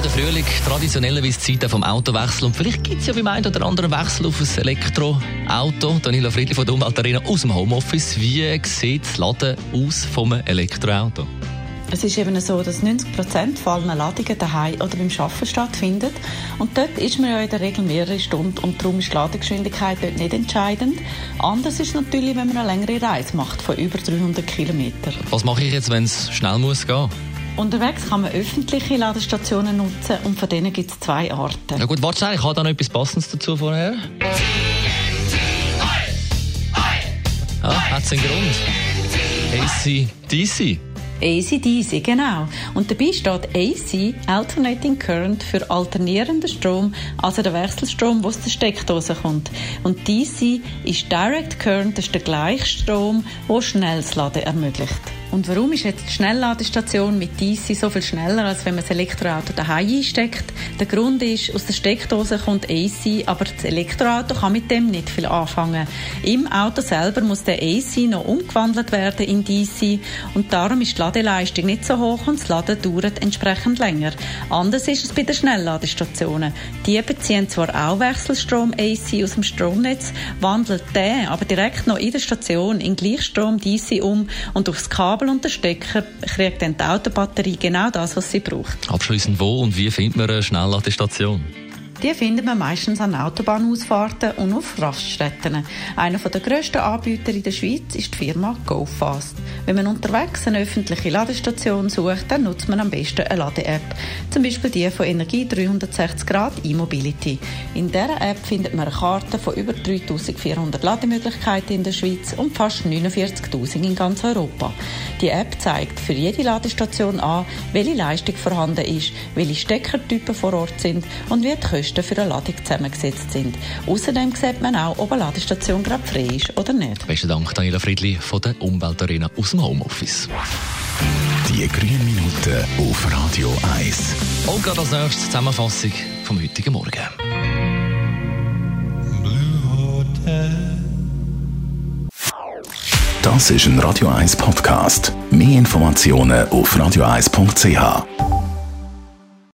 ja, der Frühling, traditionellerweise Zeit vom Autowechsel. Und vielleicht gibt es ja beim einen oder anderen Wechsel auf ein Elektroauto. Danilo Friedli von der Umweltarena aus dem Homeoffice. Wie sieht das Laden aus vom Elektroauto? Es ist eben so, dass 90 Prozent von allen Ladungen daheim oder beim Arbeiten stattfindet. Und dort ist man ja in der Regel mehrere Stunden und darum ist die Ladegeschwindigkeit dort nicht entscheidend. Anders ist es natürlich, wenn man eine längere Reise macht von über 300 Kilometern. Was mache ich jetzt, wenn es schnell muss gehen? Unterwegs kann man öffentliche Ladestationen nutzen und von denen gibt es zwei Arten. Ja gut, warte, ich habe da noch etwas Passendes dazu vorher. Ah, hat es einen Grund? AC, DC. AC-DC, genau. Und dabei steht AC, Alternating Current, für alternierenden Strom, also der Wechselstrom, der aus der Steckdose kommt. Und DC ist Direct Current, das ist der Gleichstrom, der schnelles Laden ermöglicht. Und warum ist jetzt die Schnellladestation mit DC so viel schneller, als wenn man das Elektroauto daheim einsteckt? Der Grund ist, aus der Steckdose kommt AC, aber das Elektroauto kann mit dem nicht viel anfangen. Im Auto selber muss der AC noch umgewandelt werden in DC und darum ist die Ladeleistung nicht so hoch und das Laden dauert entsprechend länger. Anders ist es bei den Schnellladestationen. Die beziehen zwar auch Wechselstrom AC aus dem Stromnetz, wandelt den aber direkt noch in der Station in Gleichstrom DC um und aufs Kabel Kabel und der Stecker kriegt dann die Autobatterie genau das, was sie braucht. Abschließend wo und wie findet man eine Schnellladestation? Die findet man meistens an Autobahnausfahrten und auf Raststätten. Einer der grössten Anbieter in der Schweiz ist die Firma GoFast. Wenn man unterwegs eine öffentliche Ladestation sucht, dann nutzt man am besten eine Lade-App. Zum Beispiel die von Energie 360 Grad e-Mobility. In dieser App findet man eine Karte von über 3400 Lademöglichkeiten in der Schweiz und fast 49.000 in ganz Europa. Die App zeigt für jede Ladestation an, welche Leistung vorhanden ist, welche Steckertypen vor Ort sind und wie die Kosten Kosten für eine Ladung zusammengesetzt sind. Außerdem sieht man auch, ob eine Ladestation gerade frei ist oder nicht. Besten Dank, Daniela Friedli von der Umweltarena aus dem Homeoffice. Die grünen Minuten auf Radio 1. Und gerade als nächstes Zusammenfassung vom heutigen Morgen. Das ist ein Radio 1 Podcast. Mehr Informationen auf radio1.ch.